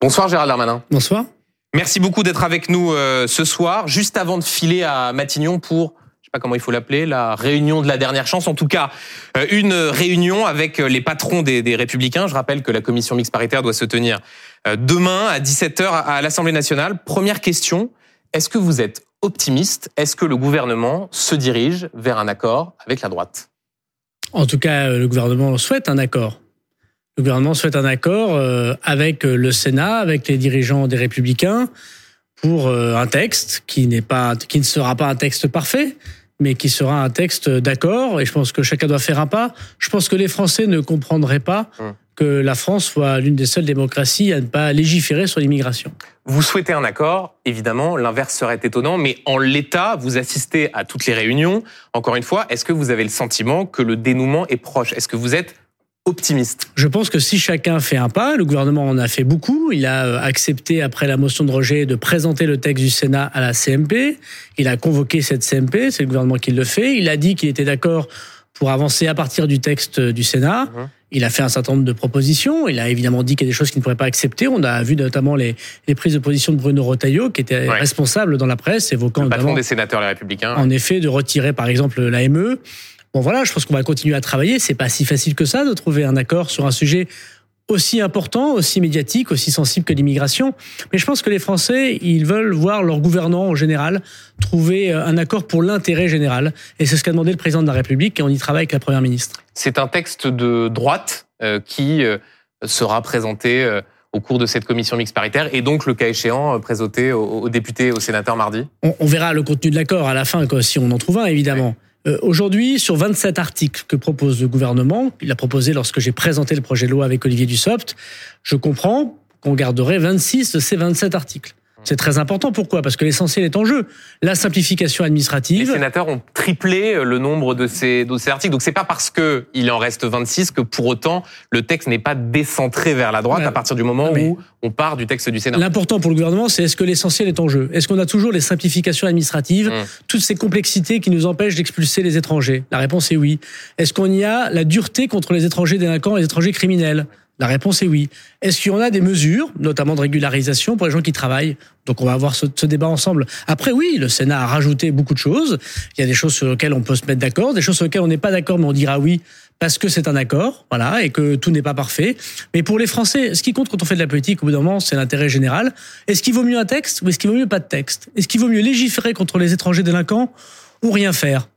Bonsoir Gérald Darmanin. Bonsoir. Merci beaucoup d'être avec nous euh, ce soir. Juste avant de filer à Matignon pour, je sais pas comment il faut l'appeler, la réunion de la dernière chance. En tout cas, euh, une réunion avec les patrons des, des, Républicains. Je rappelle que la commission mixte paritaire doit se tenir euh, demain à 17h à l'Assemblée nationale. Première question, est-ce que vous êtes optimiste? Est-ce que le gouvernement se dirige vers un accord avec la droite? En tout cas, le gouvernement souhaite un accord. Le gouvernement souhaite un accord euh, avec le Sénat, avec les dirigeants des Républicains, pour euh, un texte qui n'est pas, qui ne sera pas un texte parfait, mais qui sera un texte d'accord. Et je pense que chacun doit faire un pas. Je pense que les Français ne comprendraient pas hum. que la France soit l'une des seules démocraties à ne pas légiférer sur l'immigration. Vous souhaitez un accord, évidemment, l'inverse serait étonnant, mais en l'état, vous assistez à toutes les réunions. Encore une fois, est-ce que vous avez le sentiment que le dénouement est proche? Est-ce que vous êtes optimiste Je pense que si chacun fait un pas, le gouvernement en a fait beaucoup. Il a euh, accepté, après la motion de rejet, de présenter le texte du Sénat à la CMP. Il a convoqué cette CMP, c'est le gouvernement qui le fait. Il a dit qu'il était d'accord pour avancer à partir du texte du Sénat. Il a fait un certain nombre de propositions. Il a évidemment dit qu'il y a des choses qu'il ne pourrait pas accepter. On a vu notamment les, les prises de position de Bruno Retailleau, qui était responsable dans la presse, évoquant le patron des sénateurs les Républicains. En effet, de retirer par exemple l'AME. Bon voilà, je pense qu'on va continuer à travailler. C'est pas si facile que ça de trouver un accord sur un sujet aussi important, aussi médiatique, aussi sensible que l'immigration. Mais je pense que les Français, ils veulent voir leurs gouvernants en général trouver euh, un accord pour l'intérêt général. Et c'est ce qu'a demandé le président de la République et on y travaille avec la Première ministre. C'est un texte de droite euh, qui euh, sera présenté au cours de cette commission mixte paritaire et donc, le cas échéant, présenté aux, députés et aux sénateurs mardi on, verra le contenu de l'accord à la fin, quoi, si on en trouve un, évidemment. Euh, aujourd'hui, sur 27 articles que propose le gouvernement, il a proposé lorsque j'ai présenté le projet de loi avec Olivier Dussopt, je comprends qu'on garderait 26 de ces 27 articles. C'est très important. Pourquoi? Parce que l'essentiel est en jeu. La simplification administrative. Les sénateurs ont triplé euh, le nombre de ces, de ces articles. Donc c'est pas parce que il en reste 26 que pour autant le texte n'est pas décentré vers la droite à partir du moment où on part du texte du Sénat. L'important pour le gouvernement, c'est est-ce que l'essentiel est en jeu? Est-ce qu'on a toujours les simplifications administratives, mmh. toutes ces complexités qui nous empêchent d'expulser les étrangers? La réponse est oui. Est-ce qu'on y a la dureté contre les étrangers délinquants et les étrangers criminels? La réponse est oui. Est-ce qu'il y en a des mesures, notamment de régularisation pour les gens qui travaillent? Donc on va avoir ce, débat ensemble. Après oui, le Sénat a rajouté beaucoup de choses. Il y a des choses sur lesquelles on peut se mettre d'accord, des choses sur lesquelles on n'est pas d'accord, mais on dira oui parce que c'est un accord, voilà, et que tout n'est pas parfait. Mais pour les Français, ce qui compte quand on fait de la politique, au bout d'un moment, c'est l'intérêt général. Est-ce qu'il vaut mieux un texte ou est-ce qu'il vaut mieux pas de texte? Est-ce qu'il vaut mieux légiférer contre les étrangers délinquants ou rien faire?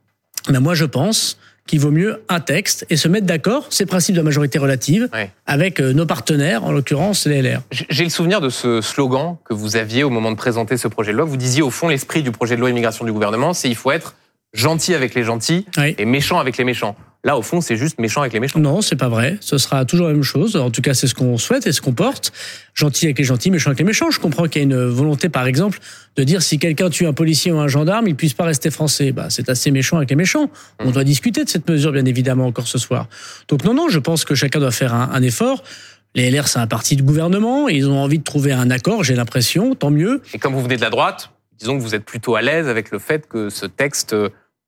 Ben moi, je pense qu'il vaut mieux un texte et se mettre d'accord, c'est le principe de la majorité relative, avec euh, nos partenaires, en l'occurrence les LR. J'ai le souvenir de ce slogan que vous aviez au moment de présenter ce projet de loi. Vous disiez au fond l'esprit du projet de loi immigration du gouvernement, c'est il faut être gentil avec les gentils et méchant avec les méchants. Là, au fond, c'est juste méchant avec les méchants. Non, c'est pas vrai. Ce sera toujours la même chose. En tout cas, c'est ce qu'on souhaite et ce qu'on porte. Gentil avec les gentils, méchant avec les méchants. Je comprends qu'il y a une volonté, par exemple, de dire si quelqu'un tue un policier ou un gendarme, il puisse pas rester français. Bah, c'est assez méchant avec les méchants. On mmh. doit discuter de cette mesure, bien évidemment, encore ce soir. Donc non, non, je pense que chacun doit faire un, un effort. Les LR, c'est un parti de gouvernement. Ils ont envie de trouver un accord, j'ai l'impression. Tant mieux. Et comme vous venez de la droite, disons que vous êtes plutôt à l'aise avec le fait que ce texte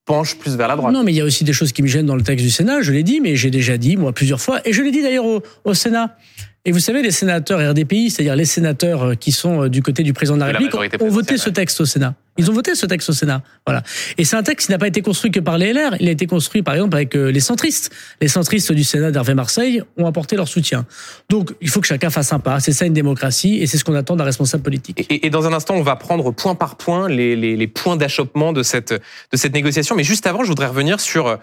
penche plus vers la droite. Non, mais il y a aussi des choses qui me gênent dans le texte du Sénat, je l'ai dit, mais j'ai déjà dit, moi, plusieurs fois, et je l'ai dit d'ailleurs au, au Sénat. Et vous savez, les sénateurs RDPI, c'est-à-dire les sénateurs euh, qui sont euh, du côté du président de la République, ont voté ce texte au Sénat. Ils ont voté ce texte au Sénat. Voilà. Et c'est un texte qui n'a pas été construit que par les LR. Il a été construit, par exemple, avec euh, les centristes. Les centristes du Sénat d'Hervé Marseille ont apporté leur soutien. Donc, il faut que chacun fasse un pas. C'est ça une démocratie et c'est ce qu'on attend d'un responsable politique. Et, dans un instant, on va prendre point par point les, les, les points d'achoppement de cette, de cette négociation. Mais juste avant, je voudrais revenir sur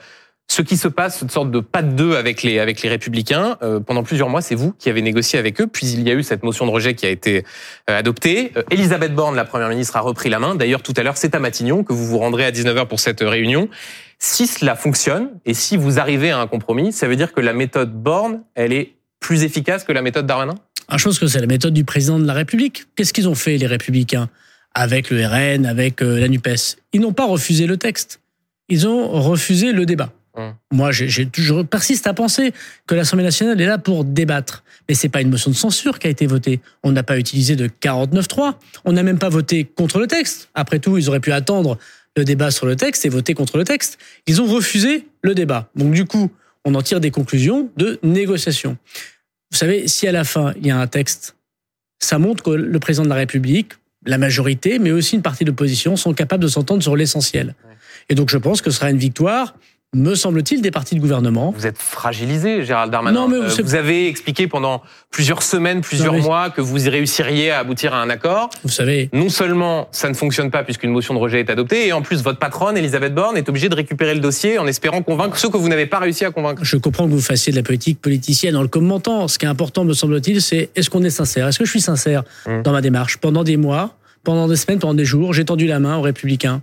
ce qui se passe, une sorte de pas de deux avec les avec les républicains. Euh, pendant plusieurs mois, c'est vous qui avez négocié avec eux. Puis il y a eu cette motion de rejet qui a été euh, adoptée. Euh, Elisabeth Borne, la première ministre, a repris la main. D'ailleurs, tout à l'heure, c'est à Matignon que vous vous rendrez à 19h pour cette réunion. Si cela fonctionne et si vous arrivez à un compromis, ça veut dire que la méthode Borne, elle est plus efficace que la méthode Darmanin? Ah, Je pense que c'est la méthode du président de la République. Qu'est-ce qu'ils ont fait les républicains? Avec le RN, avec la Nupes Ils n'ont pas refusé le texte. Ils ont refusé le débat. Hum. Moi, j'ai toujours persiste à penser que l'Assemblée nationale est là pour débattre. Mais c'est pas une motion de censure qui a été votée. On n'a pas utilisé de 49.3. On n'a même pas voté contre le texte. Après tout, ils auraient pu attendre le débat sur le texte et voter contre le texte. Ils ont refusé le débat. Donc du coup, on en tire des conclusions de négociation. Vous savez, si à la fin, il y a un texte, ça montre que le président de la République, la majorité, mais aussi une partie de l'opposition sont capables de s'entendre sur l'essentiel. Et donc je pense que ce sera une victoire me semble-t-il, des partis de gouvernement. Vous êtes fragilisé, Gérald Darmanin. Non, mais vous, euh, vous avez expliqué pendant plusieurs semaines, plusieurs mois que vous y réussiriez à aboutir à un accord. Vous savez. Non seulement ça ne fonctionne pas puisqu'une motion de rejet est adoptée, et en plus votre patronne, Elisabeth Borne, est obligée de récupérer le dossier en espérant convaincre ceux que vous n'avez pas réussi à convaincre. Je comprends que vous fassiez de la politique politicienne en le commentant. Ce qui est important, me semble-t-il, c'est est-ce qu'on est sincère? Est-ce que je suis sincère hum. dans ma démarche? Pendant des mois, pendant des semaines, pendant des jours, j'ai tendu la main aux républicains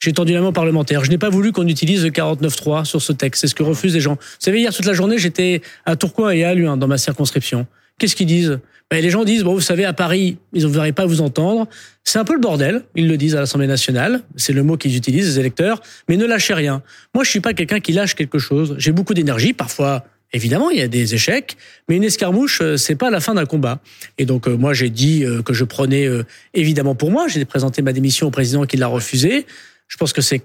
j'ai tendu la main parlementaire. Je n'ai pas voulu qu'on utilise le 49.3 sur ce texte. C'est ce que refusent les gens. Vous savez, hier toute la journée, j'étais à Tourcoing et à Luin dans ma circonscription. Qu'est-ce qu'ils disent? Ben, Les gens disent, bon, vous savez, à Paris, ils ne pas vous entendre. C'est un peu le bordel, ils le disent à l'Assemblée nationale. C'est le mot qu'ils utilisent, les électeurs. Mais ne lâchez rien. Moi, je suis pas quelqu'un qui lâche quelque chose. J'ai beaucoup d'énergie, parfois Évidemment, il y a des échecs, mais une escarmouche, euh, c'est pas la fin d'un combat. Et donc, euh, moi, j'ai dit euh, que je prenais évidemment pour moi. J'ai présenté ma démission au président qui l'a refusé. Je pense que c'est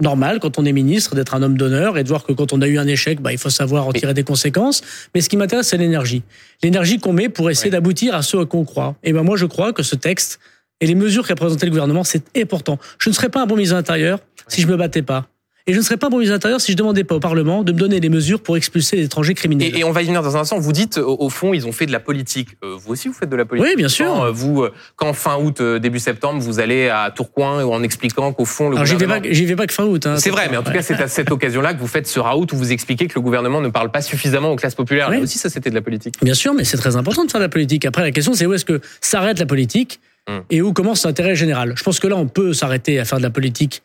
normal quand on est ministre d'être un homme d'honneur et de voir que quand on a eu un échec, bah, il faut savoir en tirer des conséquences. Mais ce qui m'intéresse, c'est l'énergie. L'énergie qu'on met pour essayer d'aboutir à ce qu'on croit. Et ben moi, je crois que ce texte et les mesures qu'a présenté le gouvernement, c'est important. Je ne serais pas un bon ministre de l'Intérieur si je me battais pas. Et je ne serais pas bon ministre intérieur si je demandais pas au Parlement de me donner des mesures pour expulser les étrangers criminels. Et, on va y venir dans un instant. Vous dites, au, fond, ils ont fait de la politique. Euh, vous aussi, vous faites de la politique. Oui, bien sûr. Euh, vous, euh, quand fin août, début septembre, vous allez à Tourcoing en expliquant qu'au fond, le Alors, gouvernement... j'y vais pas, j'y vais pas que fin août. Hein, c'est vrai, mais en tout cas, c'est à cette occasion-là que vous faites ce raout où vous expliquez que le gouvernement ne parle pas suffisamment aux classes populaires. Oui. aussi, ça, c'était de la politique. Bien sûr, mais c'est très important de faire de la politique. Après, la question, c'est où est-ce que s'arrête la politique hum. et où commence l'intérêt général? Je pense que là, on peut s'arrêter à faire de la politique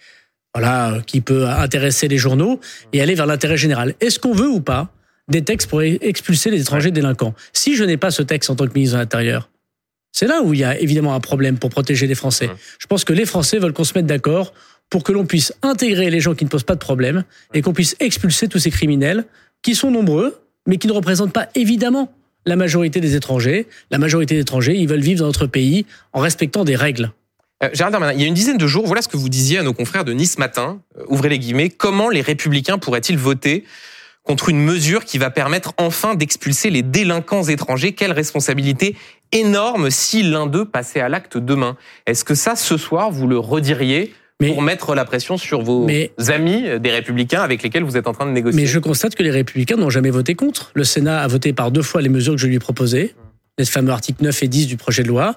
voilà, qui peut intéresser les journaux et aller vers l'intérêt général. Est-ce qu'on veut ou pas des textes pour expulser les étrangers délinquants? Si je n'ai pas ce texte en tant que ministre de l'Intérieur, c'est là où il y a évidemment un problème pour protéger les Français. Je pense que les Français veulent qu'on se mette d'accord pour que l'on puisse intégrer les gens qui ne posent pas de problème et qu'on puisse expulser tous ces criminels qui sont nombreux, mais qui ne représentent pas évidemment la majorité des étrangers. La majorité des étrangers, ils veulent vivre dans notre pays en respectant des règles. Euh, Gérald Darmanin, il y a une dizaine de jours, voilà ce que vous disiez à nos confrères de Nice Matin. Euh, ouvrez les guillemets. Comment les républicains pourraient-ils voter contre une mesure qui va permettre enfin d'expulser les délinquants étrangers? Quelle responsabilité énorme si l'un d'eux passait à l'acte demain. Est-ce que ça, ce soir, vous le rediriez pour mettre la pression sur vos amis des républicains avec lesquels vous êtes en train de négocier? Mais je constate que les républicains n'ont jamais voté contre. Le Sénat a voté par deux fois les mesures que je lui ai proposées, les fameux articles 9 et 10 du projet de loi.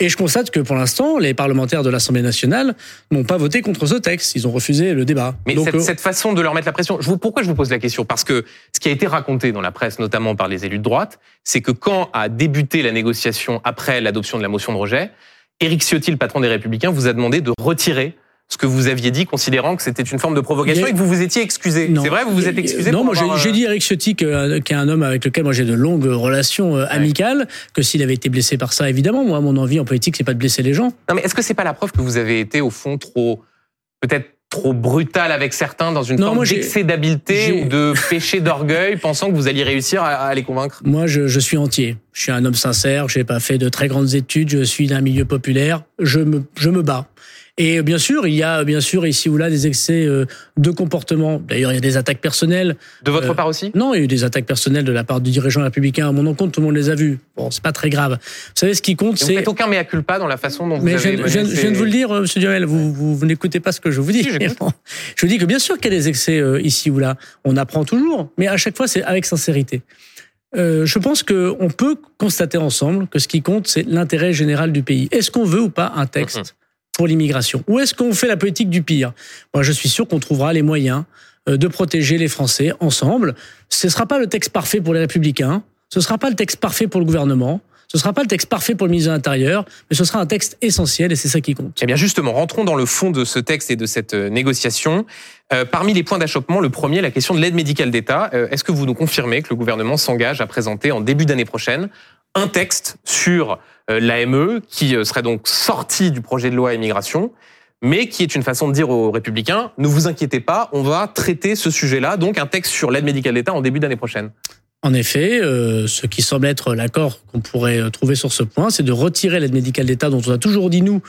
Et je constate que pour l'instant, les parlementaires de l'Assemblée nationale n'ont pas voté contre ce texte. Ils ont refusé le débat. Mais cette, euh, cette, façon de leur mettre la pression, je vous, pourquoi je vous pose la question? Parce que ce qui a été raconté dans la presse, notamment par les élus de droite, c'est que quand a débuté la négociation après l'adoption de la motion de rejet, Éric Ciotti, le patron des Républicains, vous a demandé de retirer ce que vous aviez dit, considérant que c'était une forme de provocation et que vous vous étiez excusé. C'est vrai, vous vous êtes excusé Non, moi j'ai dit Eric Ciotti, qui est un homme avec lequel moi j'ai de longues relations euh, amicales, que s'il avait été blessé par ça, évidemment, moi mon envie en politique, c'est pas de blesser les gens. Non, mais est-ce que c'est pas la preuve que vous avez été au fond trop, peut-être trop brutal avec certains dans une forme d'excès d'habileté ou de péché d'orgueil, pensant que vous alliez réussir à, les convaincre? Moi, je, je, suis entier. Je suis un homme sincère. J'ai pas fait de très grandes études. Je suis d'un milieu populaire. Je me, je me bats. Et bien sûr, il y a bien sûr ici ou là des excès euh, de comportement. D'ailleurs, il y a des attaques personnelles. De votre euh, part aussi? Non, il y a eu des attaques personnelles de la part du dirigeant républicain à mon encontre. Tout le monde les a vues. Bon, c'est pas très grave. Vous savez, ce qui compte, c'est. Vous faites aucun mea culpa dans la façon dont vous Mais avez. Je, je, je, viens de vous le dire, euh, Monsieur Duhamel. Vous, vous, vous n'écoutez pas ce que je vous dis. je vous dis que bien sûr qu'il y a des excès ici ou là. On apprend toujours, mais à chaque fois, c'est avec sincérité. Euh, je pense qu'on peut constater ensemble que ce qui compte, c'est l'intérêt général du pays. Est-ce qu'on veut ou pas un texte? Pour l'immigration Ou est-ce qu'on fait la politique du pire? Moi, je suis sûr qu'on trouvera les moyens euh, de protéger les Français ensemble. Ce ne sera pas le texte parfait pour les républicains, ce ne sera pas le texte parfait pour le gouvernement, ce ne sera pas le texte parfait pour le ministre de l'Intérieur, mais ce sera un texte essentiel et c'est ça qui compte. Eh bien justement, rentrons dans le fond de ce texte et de cette euh, négociation. Euh, parmi les points d'achoppement, le premier, la question de l'aide médicale d'État. Est-ce que vous nous confirmez que le gouvernement s'engage à présenter en début d'année prochaine un texte sur euh, l'AME qui euh, serait donc sorti du projet de loi immigration mais qui est une façon de dire aux républicains, ne vous inquiétez pas, on va traiter ce sujet-là, donc un texte sur l'aide médicale d'État en début d'année prochaine. En effet, euh, ce qui semble être l'accord qu'on pourrait trouver sur ce point, c'est de retirer l'aide médicale d'État dont on a toujours dit, nous,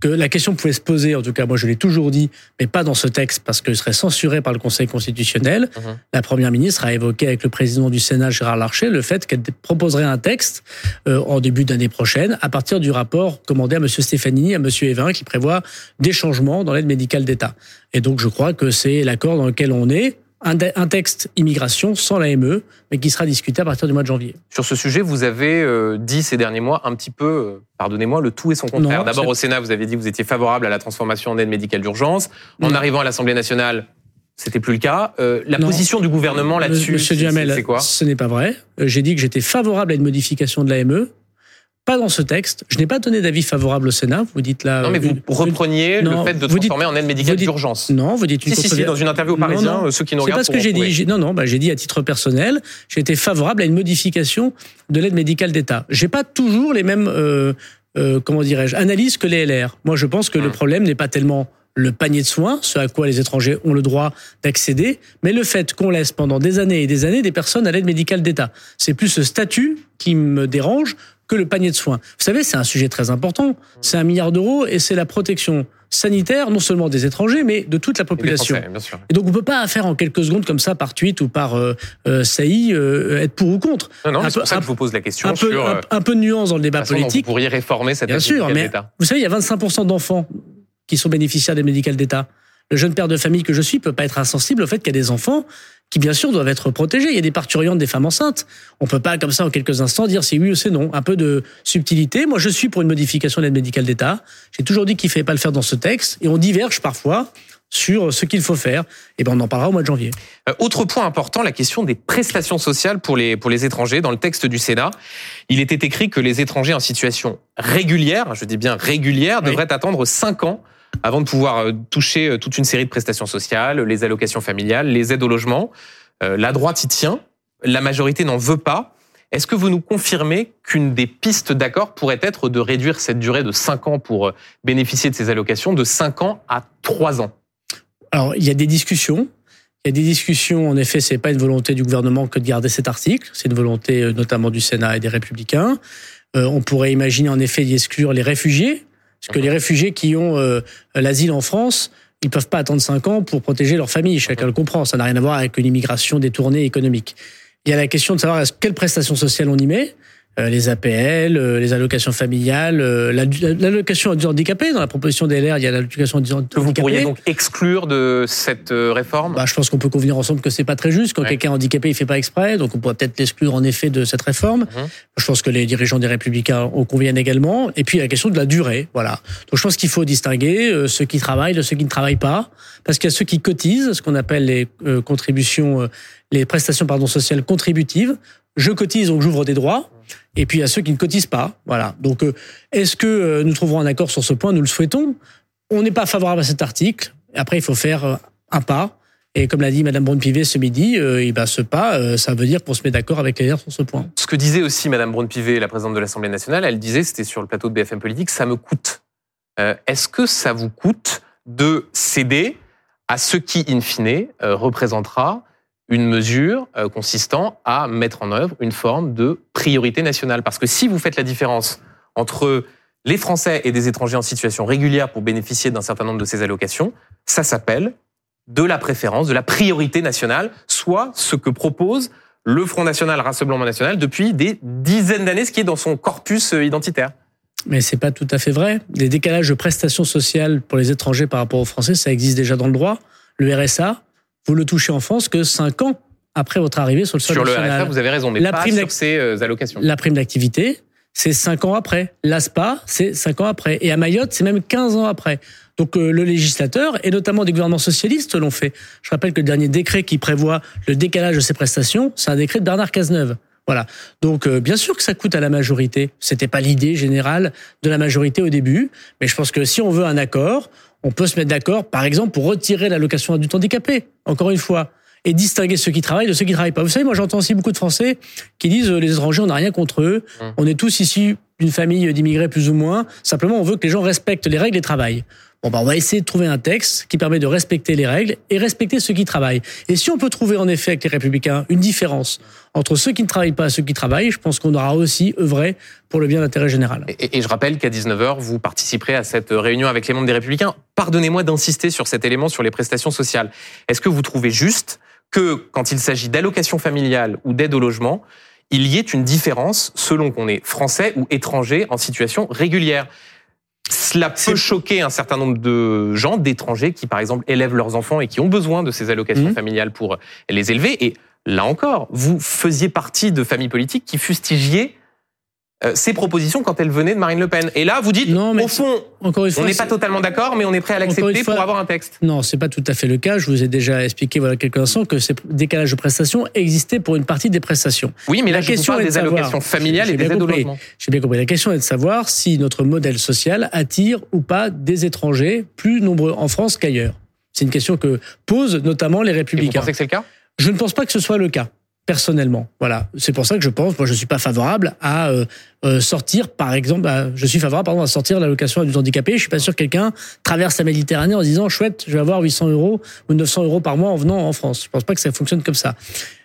que la question pouvait se poser, en tout cas moi je l'ai toujours dit, mais pas dans ce texte parce qu'il serait censuré par le Conseil constitutionnel. Mhm. La Première ministre a évoqué avec le président du Sénat, Gérard Larcher, le fait qu'elle proposerait un texte euh, en début d'année prochaine à partir du rapport commandé à M. Stefanini, à M. Evin, qui prévoit des changements dans l'aide médicale d'État. Et donc je crois que c'est l'accord dans lequel on est un, texte immigration sans l'AME, mais qui sera discuté à partir du mois de janvier. Sur ce sujet, vous avez euh, dit ces derniers mois un petit peu, euh, pardonnez-moi, le tout et son contraire. D'abord au Sénat, vous avez dit que vous étiez favorable à la transformation en aide médicale d'urgence. En arrivant à l'Assemblée nationale, c'était plus le cas. Euh, la position du gouvernement là-dessus, c'est quoi? Ce n'est pas vrai. J'ai dit que j'étais favorable à une modification de l'AME pas dans ce texte. Je n'ai pas donné d'avis favorable au Sénat. Vous dites là. Non, mais vous repreniez le fait de transformer en aide médicale d'urgence. Non, vous dites une si, si, dans une interview au Parisien, non, ceux qui nous regardent. C'est pas ce que j'ai dit. Non, non, bah, j'ai dit à titre personnel, j'ai été favorable à une modification de l'aide médicale d'État. J'ai pas toujours les mêmes, euh, euh, comment dirais-je, analyses que les LR. Moi, je pense que le hum. problème n'est pas tellement le panier de soins, ce à quoi les étrangers ont le droit d'accéder, mais le fait qu'on laisse pendant des années et des années des personnes à l'aide médicale d'État. C'est plus ce statut qui me dérange que le panier de soins. Vous savez, c'est un sujet très important. C'est un milliard d'euros et c'est la protection sanitaire, non seulement des étrangers, mais de toute la population. Et, donc, on peut pas faire en quelques secondes comme ça, par tweet ou par euh, euh saillie, euh, être pour ou contre. Non, non, c'est pour ça que je vous pose la question. Un peu, un, peu de nuance dans le débat politique. Vous pourriez réformer cette Bien sûr, mais vous savez, il y a 25% d'enfants qui sont bénéficiaires des médicales d'État. Le jeune père de famille que je suis peut pas être insensible au fait qu'il y a des enfants qui bien sûr doivent être protégés. Il y a des parturiantes des femmes enceintes. On peut pas comme ça en quelques instants dire si oui ou c'est non. Un peu de subtilité. Moi, je suis pour une modification de l'aide médicale d'État. J'ai toujours dit qu'il ne fallait pas le faire dans ce texte et on diverge parfois sur ce qu'il faut faire. Et ben on en parlera au mois de janvier. Euh, autre point important, la question des prestations sociales pour les pour les étrangers. Dans le texte du Sénat, il était écrit que les étrangers en situation régulière, je dis bien régulière, devraient attendre 5 ans avant de pouvoir euh, toucher euh, toute une série de prestations sociales, les allocations familiales, les aides au logement. Euh, la droite y tient, la majorité n'en veut pas. Est-ce que vous nous confirmez qu'une des pistes d'accord pourrait être de réduire cette durée de 5 ans pour bénéficier de ces allocations de 5 ans à 3 ans? Alors, il y a des discussions. Il y a des discussions, en effet, c'est pas une volonté du gouvernement que de garder cet article, c'est une volonté notamment du Sénat et des Républicains. on pourrait imaginer en effet d'y exclure les réfugiés, parce que les réfugiés qui ont euh, l'asile en France, ils peuvent pas attendre 5 ans pour protéger leur famille. Chacun le comprend. Ça n'a rien à voir avec une immigration détournée économique. Il y a la question de savoir quelle prestation sociale on y met. Euh, les APL, euh, les allocations familiales, euh, l'allocation du handicapé. Dans la proposition des LR, il y a l'allocation du handicapé. Que vous pourriez donc exclure de cette réforme? Bah, Je pense qu'on peut convenir ensemble que c'est pas très juste. Quand quelqu'un est handicapé, il fait pas exprès, donc on pourrait peut-être l'exclure en effet de cette réforme. Mhm. Je pense que les dirigeants des Républicains en conviennent également. Et puis la question de la durée, voilà. Donc je pense qu'il faut distinguer ceux qui travaillent de ceux qui ne travaillent pas, parce qu'il y a ceux qui cotisent, ce qu'on appelle les contributions, les prestations pardon sociales contributives. Je cotise, donc j'ouvre des droits. Et puis il y a ceux qui ne cotisent pas. Voilà. Donc euh, est-ce que euh, nous trouverons un accord sur ce point? Nous le souhaitons. On n'est pas favorable à cet article. Après, il faut faire euh, un pas. Et comme l'a dit Madame Braun-Pivet ce midi, euh, ben ce pas, ça veut dire qu'on se met d'accord avec les sur ce point. Ce que disait aussi Madame Braun-Pivet, la présidente de l'Assemblée nationale, elle disait, c'était sur le plateau de BFM Politique, ça me coûte. Est-ce que ça vous coûte de céder à ce qui, in fine, représentera une mesure euh, consistant à mettre en œuvre une forme de priorité nationale. Parce que si vous faites la différence entre les Français et des étrangers en situation régulière pour bénéficier d'un certain nombre de ces allocations, ça s'appelle de la préférence, de la priorité nationale, soit ce que propose le Front National, Rassemblement National, depuis des dizaines d'années, ce qui est dans son corpus euh, identitaire. Mais c'est pas tout à fait vrai. Les décalages de prestations sociales pour les étrangers par rapport aux Français, ça existe déjà dans le droit. Le RSA, vous le touchez en France que 5 ans après votre arrivée sur le sol sur national. Sur le RSA, vous avez raison, mais la pas prime sur ces euh, allocations. La prime d'activité, c'est 5 ans après. L'ASPA, c'est 5 ans après. Et à Mayotte, c'est même 15 ans après. Donc euh, le législateur, et notamment des gouvernements socialistes, l'ont fait. Je rappelle que le dernier décret qui prévoit le décalage de ces prestations, c'est un décret de Bernard Cazeneuve. Voilà. Donc euh, bien sûr que ça coûte à la majorité. C'était pas l'idée générale de la majorité au début, mais je pense que si on veut un accord, on peut se mettre d'accord, par exemple, pour retirer l'allocation adulte handicapé. Encore une fois, et distinguer ceux qui travaillent de ceux qui travaillent pas. Vous savez, moi j'entends aussi beaucoup de Français qui disent euh, les étrangers, on n'a rien contre eux, hum. on est tous ici d'une famille d'immigrés plus ou moins, simplement on veut que les gens respectent les règles et travaillent. Bah, on va essayer de trouver un texte qui permet de respecter les règles et respecter ceux qui travaillent. Et si on peut trouver en effet avec les Républicains une différence entre ceux qui ne travaillent pas et ceux qui travaillent, je pense qu'on aura aussi œuvré pour le bien d'intérêt général. Et, et, je rappelle qu'à 19h, vous participerez à cette réunion avec les membres des Républicains. Pardonnez-moi d'insister sur cet élément sur les prestations sociales. Est-ce que vous trouvez juste que quand il s'agit d'allocation familiale ou d'aide au logement, il y ait une différence selon qu'on est français ou étranger en situation régulière? Cela peut choquer un certain nombre de gens, d'étrangers, qui par exemple élèvent leurs enfants et qui ont besoin de ces allocations mmh. familiales pour les élever. Et là encore, vous faisiez partie de familles politiques qui fustigiez euh, ces propositions quand elles venaient de Marine Le Pen. Et là, vous dites, non, mais au fond, encore une fois, on n'est pas totalement d'accord, mais on est prêt à l'accepter pour avoir un texte. Non, c'est pas tout à fait le cas. Je vous ai déjà expliqué voilà quelques instants que ces décalages de prestations existaient pour une partie des prestations. Oui, mais la question est des allocations familiales et des aides au logement. J'ai bien compris. La question est de savoir si notre modèle social attire ou pas des étrangers plus nombreux en France qu'ailleurs. C'est une question que posent notamment les républicains. Et vous pensez que c'est le cas? Je ne pense pas que ce soit le cas personnellement. Voilà, c'est pour ça que je pense, moi je suis pas favorable à euh, euh, sortir, par exemple, je suis favorable pardon à sortir l'allocation du handicapé. Je suis pas sûr que quelqu'un traverse la Méditerranée en se disant chouette, je vais avoir 800 euros ou 900 euros par mois en venant en France. Je pense pas que ça fonctionne comme ça.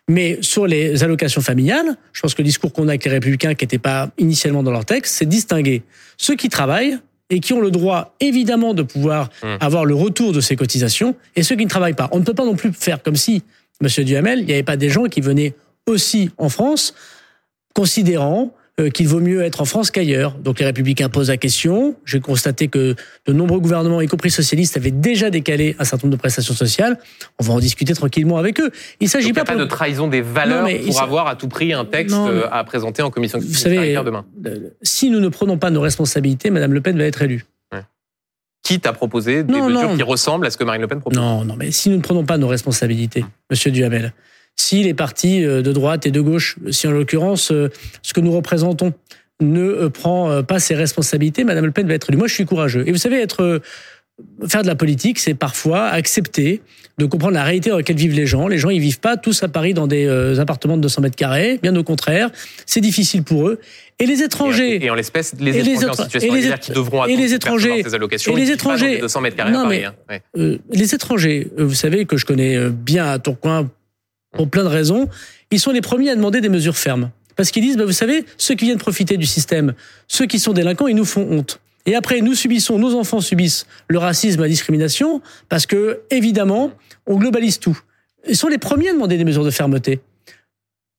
Mais sur les allocations familiales, je pense que le discours qu'on a avec les républicains, qui n'était pas initialement dans leur texte, c'est distinguer ceux qui travaillent et qui ont le droit évidemment de pouvoir mmh. avoir le retour de ces cotisations et ceux qui ne travaillent pas. On ne peut pas non plus faire comme si Monsieur Duhamel, il n'y avait pas des gens qui venaient aussi en France, considérant euh, qu'il vaut mieux être en France qu'ailleurs. Donc les républicains posent la question. J'ai constaté que de nombreux gouvernements, y compris socialistes, avaient déjà décalé un certain nombre de prestations sociales. On va en discuter tranquillement avec eux. Il s'agit pas, pas de trahison des valeurs pour avoir à tout prix un texte euh, à présenter en commission Vous savez, demain. Euh, si nous ne prenons pas nos responsabilités, Madame Le Pen va être élue quitte à proposer des mesures qui ressemblent à ce que Marine Le Pen propose. Non, non, mais si nous ne prenons pas nos responsabilités, Monsieur Duhamel, si les partis euh, de droite et de gauche, si en l'occurrence euh, ce que nous représentons ne euh, prend pas ses responsabilités, Madame Le Pen va être élue. Moi, je suis courageux. Et vous savez, être faire de la politique, c'est parfois accepter de comprendre la réalité dans laquelle vivent les gens. Les gens, ils vivent pas tous à Paris dans des appartements de 200 mètres carrés. Bien au contraire, c'est difficile pour eux. Et les étrangers. Et, en l'espèce, les étrangers en situation et les, qui devront et les étrangers, ces allocations. Et les étrangers. 200 mètres carrés non, mais, hein. euh, les étrangers, euh, vous savez que je connais euh, bien à Tourcoing pour plein de raisons, ils sont les premiers à demander des mesures fermes. Parce qu'ils disent, bah, vous savez, ceux qui viennent profiter du système, ceux qui sont délinquants, ils nous font honte. Et après, nous subissons, nos enfants subissent le racisme, la discrimination, parce que, évidemment, on globalise tout. Ils sont les premiers à demander des mesures de fermeté.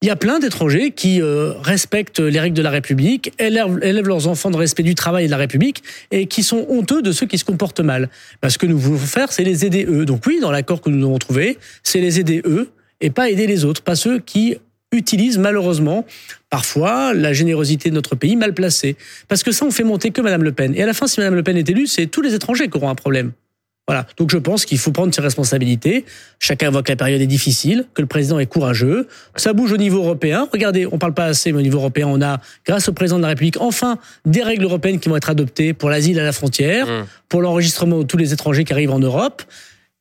Il y a plein d'étrangers qui euh, respectent les règles de la République, élèvent, leurs enfants le respect du travail et de la République, et qui sont honteux de ceux qui se comportent mal. Parce que nous voulons faire, c'est les aider eux. Donc oui, dans l'accord que nous devons trouver, c'est les aider eux, et pas aider les autres, pas ceux qui utilisent malheureusement parfois la générosité de notre pays mal placée. Parce que ça, on fait monter que Madame Le Pen. Et à la fin, si Madame Le Pen est élue, c'est tous les étrangers qui auront un problème. Voilà. Donc je pense qu'il faut prendre ses responsabilités. Chacun voit que la période est difficile, que le président est courageux. Ça bouge au niveau européen. Regardez, on parle pas assez, mais au niveau européen, on a, grâce au président de la République, enfin des règles européennes qui vont être adoptées pour l'asile à la frontière, mmh. pour l'enregistrement de tous les étrangers qui arrivent en Europe.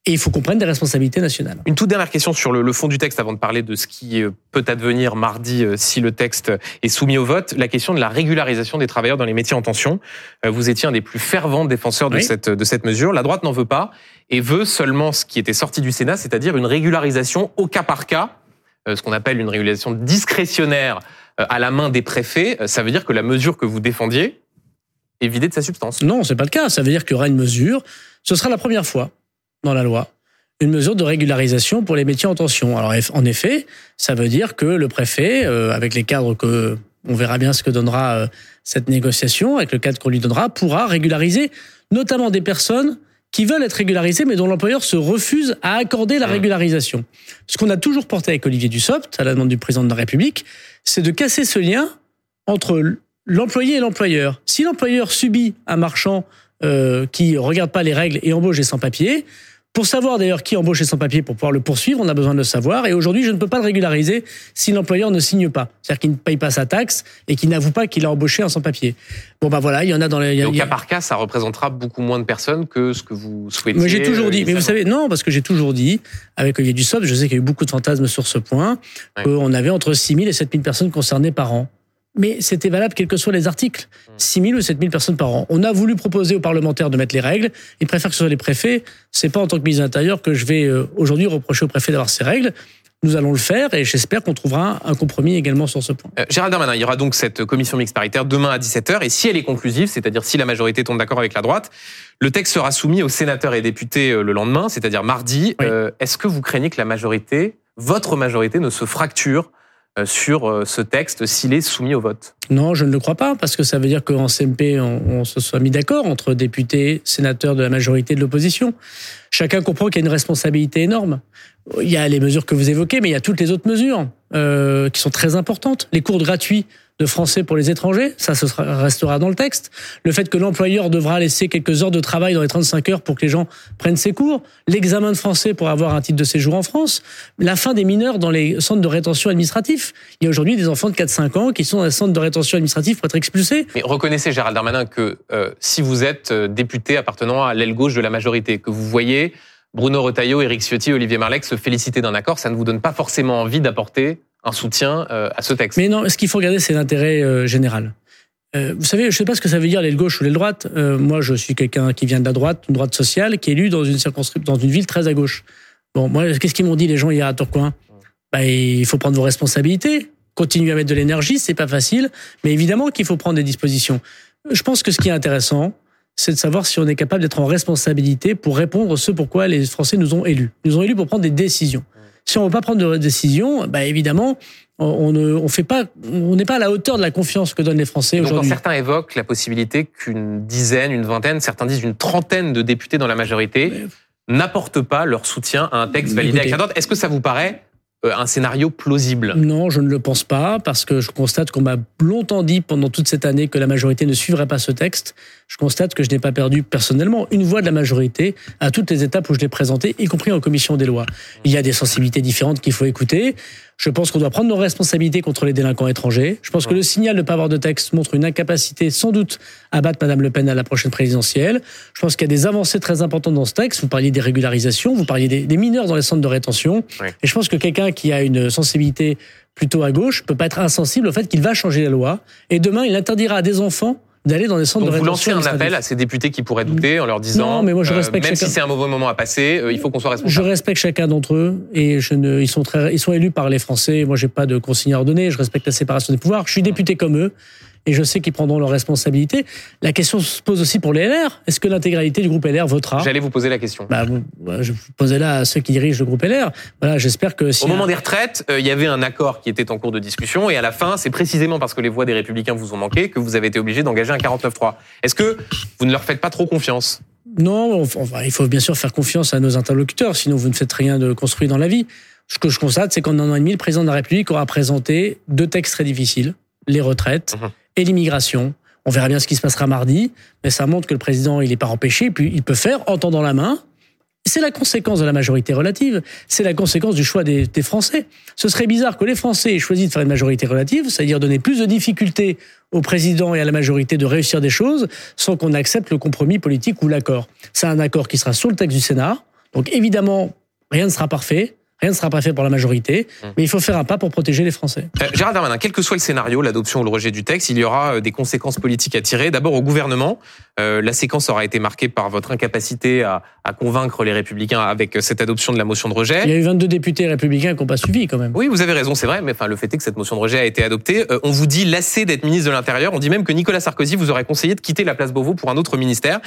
Et il faut qu'on prenne des responsabilités nationales. Une toute dernière question sur le, fond du texte avant de parler de ce qui euh, peut advenir mardi euh, si le texte est soumis au vote. La question de la régularisation des travailleurs dans les métiers en tension. Euh, vous étiez un des plus fervents défenseurs de, cette, de cette mesure. La droite n'en veut pas et veut seulement ce qui était sorti du Sénat, c'est-à-dire une régularisation au cas par cas, ce qu'on appelle une régularisation discrétionnaire à la main des préfets. Ça veut dire que la mesure que vous défendiez est vidée de sa substance. Non, c'est pas le cas. Ça veut dire qu'il y aura une mesure. Ce sera la première fois dans la loi une mesure de régularisation pour les métiers en tension. Alors en effet, ça veut dire que le préfet, euh, avec les cadres que on verra bien ce que donnera euh, cette négociation, avec le cadre qu'on lui donnera, pourra régulariser notamment des personnes qui veulent être régularisées, mais dont l'employeur se refuse à accorder la mmh. régularisation. Ce qu'on a toujours porté avec Olivier Dussopt, à la demande du président de la République, c'est de casser ce lien entre l'employé et l'employeur. Si l'employeur subit un marchand euh, qui regarde pas les règles et embauche des sans-papiers, pour savoir d'ailleurs qui embauche sans papier pour pouvoir le poursuivre, on a besoin de le savoir. Et aujourd'hui, je ne peux pas le régulariser si l'employeur ne signe pas. C'est-à-dire qu'il ne paye pas sa taxe et qu'il n'avoue pas qu'il a embauché un sans papier. Bon, bah voilà, il y en a dans les. Donc, cas par cas, ça représentera beaucoup moins de personnes que ce que vous souhaitez. Mais j'ai toujours dit, mais vous savez, non, parce que j'ai toujours dit, avec Olivier Dussopt, je sais qu'il y a eu beaucoup de fantasmes sur ce point, qu'on avait entre 6 000 et 7 000 personnes concernées par an. Mais c'était valable quels que soient les articles. 6 000 ou 7 000 personnes par an. On a voulu proposer aux parlementaires de mettre les règles. Ils préfèrent que ce soit les préfets. C'est pas en tant que ministre de l'Intérieur que je vais euh, aujourd'hui reprocher aux préfets d'avoir ces règles. Nous allons le faire et j'espère qu'on trouvera un compromis également sur ce point. Euh, Gérald Darmanin, il y aura donc cette commission mixte paritaire demain à 17h et si elle est conclusive, c'est-à-dire si la majorité tombe d'accord avec la droite, le texte sera soumis aux sénateurs et députés euh, le lendemain, c'est-à-dire mardi. Oui. Euh, Est-ce que vous craignez que la majorité, votre majorité, ne se fracture sur euh, ce texte s'il est soumis au vote Non, je ne le crois pas, parce que ça veut dire qu'en CMP, on, se soit mis d'accord entre députés, sénateurs de la majorité de l'opposition. Chacun comprend qu'il y a une responsabilité énorme. Il y a les mesures que vous évoquez, mais il y a toutes les autres mesures euh, qui sont très importantes. Les cours gratuits de français pour les étrangers, ça restera dans le texte. Le fait que l'employeur devra laisser quelques heures de travail dans les 35 heures pour que les gens prennent ces cours. L'examen de français pour avoir un titre de séjour en France. La fin des mineurs dans les centres de rétention administratifs. Il y a aujourd'hui des enfants de 4-5 ans qui sont dans les centres de rétention administratifs pour être expulsés. Mais reconnaissez, Gérald Darmanin, que euh, si vous êtes euh, député appartenant à l'aile gauche de la majorité, que vous voyez Bruno Retailleau, Éric Ciotti, Olivier Marleix se féliciter d'un accord, ça ne vous donne pas forcément envie d'apporter un soutien euh, à ce texte. Mais non, ce qu'il faut regarder, c'est l'intérêt euh, général. Euh, vous savez, je ne sais pas ce que ça veut dire l'aile gauche ou l'aile droite. Moi, je suis quelqu'un qui vient de la droite, une droite sociale, qui est élu dans une circonscription, dans une ville très à gauche. Bon, moi, qu'est-ce qu'ils m'ont dit les gens hier à Tourcoing? Bah, Il faut prendre vos responsabilités, continuer à mettre de l'énergie, c'est pas facile, mais évidemment qu'il faut prendre des dispositions. Je pense que ce qui est intéressant, c'est de savoir si on est capable d'être en responsabilité pour répondre à ce pourquoi les Français nous ont élus. Ils nous ont élus pour prendre des décisions. Si on ne veut pas prendre de décisions, bah évidemment, on ne on fait pas, on n'est pas à la hauteur de la confiance que donnent les Français aujourd'hui. certains évoquent la possibilité qu'une dizaine, une vingtaine, certains disent une trentaine de députés dans la majorité n'apportent pas leur soutien à un texte validé Écoutez. avec la. Est-ce que ça vous paraît euh, un scénario plausible? Non, je ne le pense pas, parce que je constate qu'on m'a longtemps dit pendant toute cette année que la majorité ne suivrait pas ce texte. Je constate que je n'ai pas perdu personnellement une voix de la majorité à toutes les étapes où je l'ai présenté, y compris en commission des lois. Il y a des sensibilités différentes qu'il faut écouter. Je pense qu'on doit prendre nos responsabilités contre les délinquants étrangers. Je pense que le signal de ne pas avoir de texte montre une incapacité sans doute à battre Madame Le Pen à la prochaine présidentielle. Je pense qu'il y a des avancées très importantes dans ce texte. Vous parliez des régularisations, vous parliez des, des mineurs dans les centres de rétention. Oui. Et je pense que quelqu'un qui a une sensibilité plutôt à gauche peut pas être insensible au fait qu'il va changer la loi. Et demain, il interdira à des enfants d'aller dans des centres Donc de vous lancez rétention. un appel à ces députés qui pourraient douter en leur disant, Non, mais moi, je euh, respecte même chacun. si c'est un mauvais moment à passer, euh, il faut qu'on soit Je responsable. respecte chacun d'entre eux et je ne, ils sont très, ils sont élus par les Français. Moi, j'ai pas de consigne à leur donner. Je respecte la séparation des pouvoirs. Je suis député comme eux et je sais qu'ils prendront leurs responsabilités. La question se pose aussi pour les LR. Est-ce que l'intégralité du groupe LR votera? J'allais vous poser la question. bah, bah, je vous posais là à ceux qui dirigent le groupe LR. Voilà, j'espère que si Au moment des retraites, euh, il y avait un accord qui était en cours de discussion et à la fin, c'est précisément parce que les voix des républicains vous ont manqué que vous avez été obligé d'engager un 49-3. Est-ce que vous ne leur faites pas trop confiance? Non, on- on- il faut bien sûr faire confiance à nos interlocuteurs, sinon vous ne faites rien de construit dans la vie. Ce que je constate, c'est qu'en un an et demi, le président de la République aura présenté deux textes très difficiles, les retraites Mhm. Et l'immigration. On verra bien ce qui se passera mardi, mais ça montre que le président, il n'est pas empêché, puis il peut faire en tendant la main. C'est la conséquence de la majorité relative. C'est la conséquence du choix des, des Français. Ce serait bizarre que les Français aient choisi de faire une majorité relative, c'est-à-dire donner plus de difficultés au président et à la majorité de réussir des choses sans qu'on accepte le compromis politique ou l'accord. C'est un accord qui sera sur le texte du Sénat. Donc évidemment, rien ne sera parfait. Rien ne sera pas fait pour la majorité, mais il faut faire un pas pour protéger les Français. Euh, Gérald Darmanin, quel que soit le scénario, l'adoption ou le rejet du texte, il y aura euh, des conséquences politiques à tirer. D'abord au gouvernement, euh, la séquence aura été marquée par votre incapacité à, à convaincre les républicains avec euh, cette adoption de la motion de rejet. Il y a eu 22 députés républicains qui n'ont pas suivi quand même. Oui, vous avez raison, c'est vrai, mais enfin, le fait est que cette motion de rejet a été adoptée. Euh, on vous dit lassé d'être ministre de l'Intérieur. On dit même que Nicolas Sarkozy vous aurait conseillé de quitter la place Beauvau pour un autre ministère.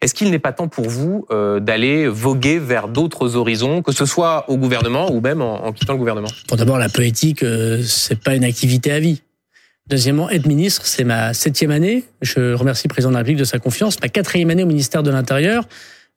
Est-ce qu'il n'est pas temps pour vous euh, d'aller voguer vers d'autres horizons, que ce soit au gouvernement ou même en, en quittant le gouvernement? Bon, d'abord, la politique, euh, c'est pas une activité à vie. Deuxièmement, être ministre, c'est ma septième année. Je remercie le président de la République de sa confiance. Ma quatrième année au ministère de l'Intérieur,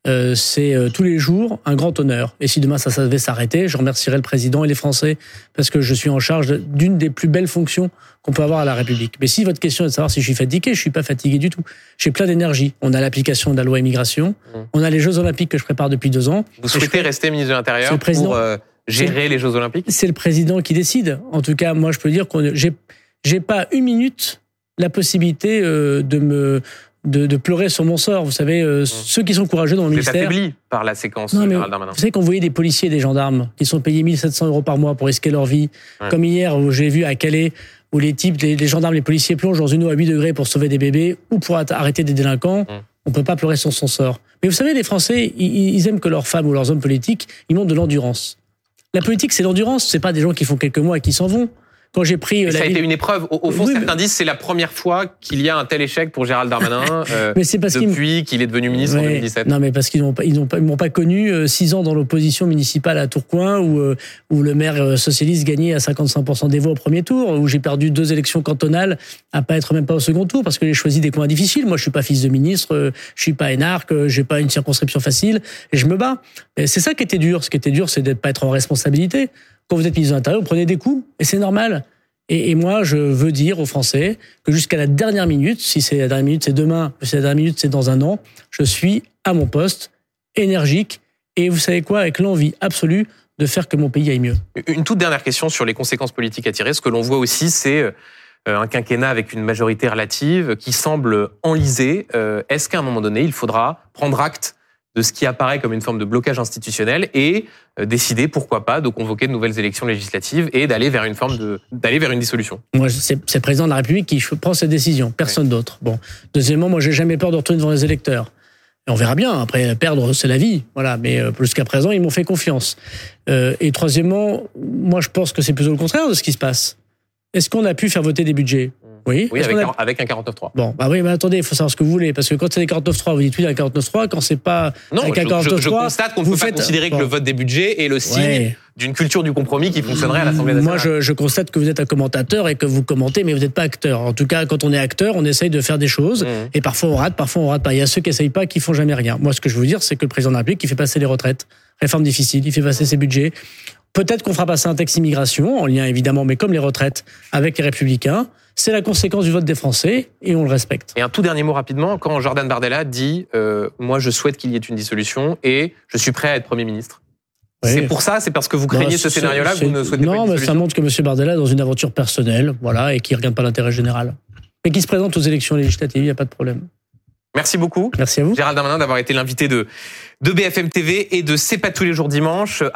euh, c'est euh, tous les jours un grand honneur. Et si demain ça, ça devait s'arrêter, je remercierai le président et les Français parce que je suis en charge d'une des plus belles fonctions qu'on peut avoir à la République. Mais si votre question est de savoir si je suis fatigué, je suis pas fatigué du tout. J'ai plein d'énergie. On a l'application de la loi immigration. Mmh. On a les Jeux Olympiques que je prépare depuis deux ans. Vous je souhaitez rester ministre de l'Intérieur pour euh, gérer les Jeux Olympiques? C'est le président qui décide. En tout cas, moi, je peux dire qu'on j'ai j'ai pas une minute la possibilité euh, de me de, de pleurer sur mon sort. Vous savez, euh, ceux qui sont courageux dans le Mmh. Ministère. affaibli par la séquence, Non, Darmanin. vous savez qu'on voyait des policiers et des gendarmes qui sont payés 1700 euros par mois pour risquer leur vie. Ouais. Comme hier, où j'ai vu à Calais où les types, les, gendarmes, les policiers plongent dans une eau à 8 degrés pour sauver des bébés ou pour arrêter des délinquants, mmh. on peut pas pleurer sur son sort. Mais vous savez, les Français, ils, aiment que leurs femmes ou leurs hommes politiques, ils montrent de l'endurance. La politique, c'est l'endurance. C'est pas des gens qui font quelques mois et qui s'en vont quand j'ai pris. ça a été une épreuve. Au, fond, certains disent c'est la première fois qu'il y a un tel échec pour Gérald Darmanin euh, mais c'est parce depuis qu'il est devenu ministre en 2017. Non, mais parce qu'ils n'ont ils m'ont pas connu euh, six ans dans l'opposition municipale à Tourcoing où euh, où le maire socialiste gagnait à 55% des voix au premier tour, où j'ai perdu deux élections cantonales à pas être même pas au second tour parce que j'ai choisi des coins difficiles. Moi, je suis pas fils de ministre, je suis pas énarque, j'ai pas une circonscription facile et je me bats. Et c'est ça qui était dur. Ce qui était dur, c'est d'être pas être en responsabilité. Quand vous êtes ministre de l'Intérieur, vous prenez des coups, et c'est normal. Et, et, moi, je veux dire aux Français que jusqu'à la dernière minute, si c'est la dernière minute, c'est demain, si c'est la dernière minute, c'est dans un an, je suis à mon poste, énergique, et vous savez quoi, avec l'envie absolue de faire que mon pays aille mieux. Une toute dernière question sur les conséquences politiques à tirer. Ce que l'on voit aussi, c'est euh, un quinquennat avec une majorité relative qui semble enlisée. Euh, est-ce qu'à un moment donné, il faudra prendre acte de ce qui apparaît comme une forme de blocage institutionnel et euh, décider, pourquoi pas, de convoquer de nouvelles élections législatives et d'aller vers une forme de d'aller vers une dissolution. Moi, c'est le président de la République qui prend cette décision, personne d'autre. Bon, deuxièmement, moi, j'ai jamais peur de retourner devant les électeurs. Et on verra bien. Après, perdre, c'est la vie. Voilà. Mais euh, jusqu'à présent, ils m'ont fait confiance. Euh, et troisièmement, moi, je pense que c'est plutôt le contraire de ce qui se passe. Est-ce qu'on a pu faire voter des budgets? Oui, oui avec, avec, un 49.3. Bon, bah oui, mais attendez, il faut savoir ce que vous voulez. Parce que quand c'est des 49.3, vous dites oui, un 49.3. Quand c'est pas non, avec un 49.3. Je, je, constate qu'on ne peut pas considérer que le vote des budgets est le signe d'une culture du compromis qui fonctionnerait à l'Assemblée nationale. Moi, je, je, constate que vous êtes un commentateur et que vous commentez, mais vous n'êtes pas acteur. En tout cas, quand on est acteur, on essaye de faire des choses. Mmh. Et parfois, on rate, parfois, on rate pas. Il y a ceux qui essayent pas, qui font jamais rien. Moi, ce que je veux dire, c'est que le président de la République, il fait passer les retraites. Réforme difficile, il fait passer ses budgets. Peut-être qu'on fera passer un texte immigration, en lien évidemment, mais comme les retraites, avec les républicains. C'est la conséquence du vote des Français et on le respecte. Et un tout dernier mot rapidement, quand Jordan Bardella dit euh, Moi, je souhaite qu'il y ait une dissolution et je suis prêt à être Premier ministre. C'est pour ça, c'est parce que vous craignez ce scénario-là que vous ne souhaitez non, pas Non, mais ça montre que M. Bardella est dans une aventure personnelle, voilà, et qui ne regarde pas l'intérêt général. Mais qui se présente aux élections législatives, il n'y a pas de problème. Merci beaucoup. Merci à vous. Gérald Darmanin d'avoir été l'invité de, de BFM TV et de C'est pas tous les jours dimanche.